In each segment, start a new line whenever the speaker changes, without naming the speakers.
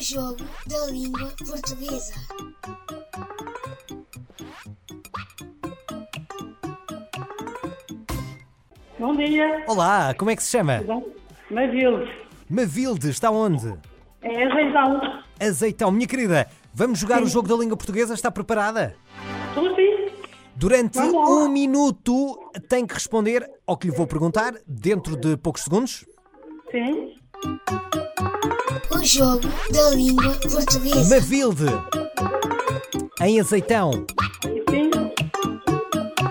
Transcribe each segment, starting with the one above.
jogo da língua portuguesa.
Bom dia.
Olá, como é que se chama?
Mavilde.
Mavilde, está onde?
É azeitão.
Azeitão. Minha querida, vamos jogar o jogo da língua portuguesa? Está preparada?
Estou sim.
Durante
Vamos lá.
um minuto tem que responder ao que lhe vou perguntar, dentro de poucos segundos.
Sim.
O jogo da língua portuguesa.
Mavilde, em azeitão,
Sim.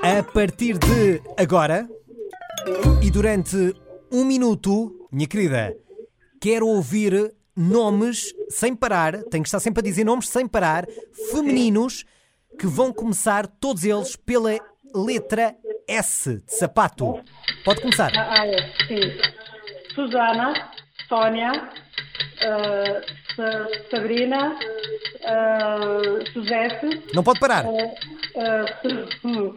a partir de agora e durante um minuto, minha querida, quero ouvir nomes sem parar, tenho que estar sempre a dizer nomes sem parar, femininos, que vão começar todos eles pela letra S de sapato. Pode começar.
Ah, é. Sim. Susana. Sónia. Sa- Sabrina. ah, Suzete.
Não pode parar.
Su- hum,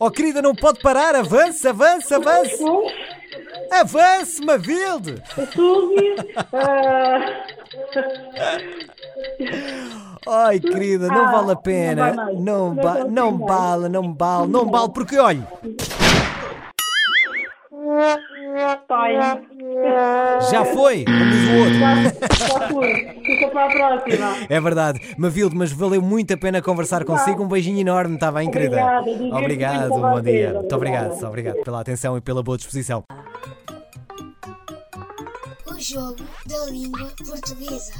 Oh, querida, não pode parar. Avance, avance.
ah,
Avance, Mavilde.
Suzy.
Ai, querida, não
Ah,
vale a pena.
não
ba não bala, não bala, não bala, porque olha,
Pai.
Já foi, como diz o outro.
Já, já fui. Fica para a próxima.
É verdade, Mavilde, mas valeu muito a pena conversar consigo. Um beijinho enorme, está bem, querida?
Obrigada,
Obrigado, um bom dia. Muito obrigado, obrigado pela atenção e pela boa disposição.
O jogo da língua portuguesa.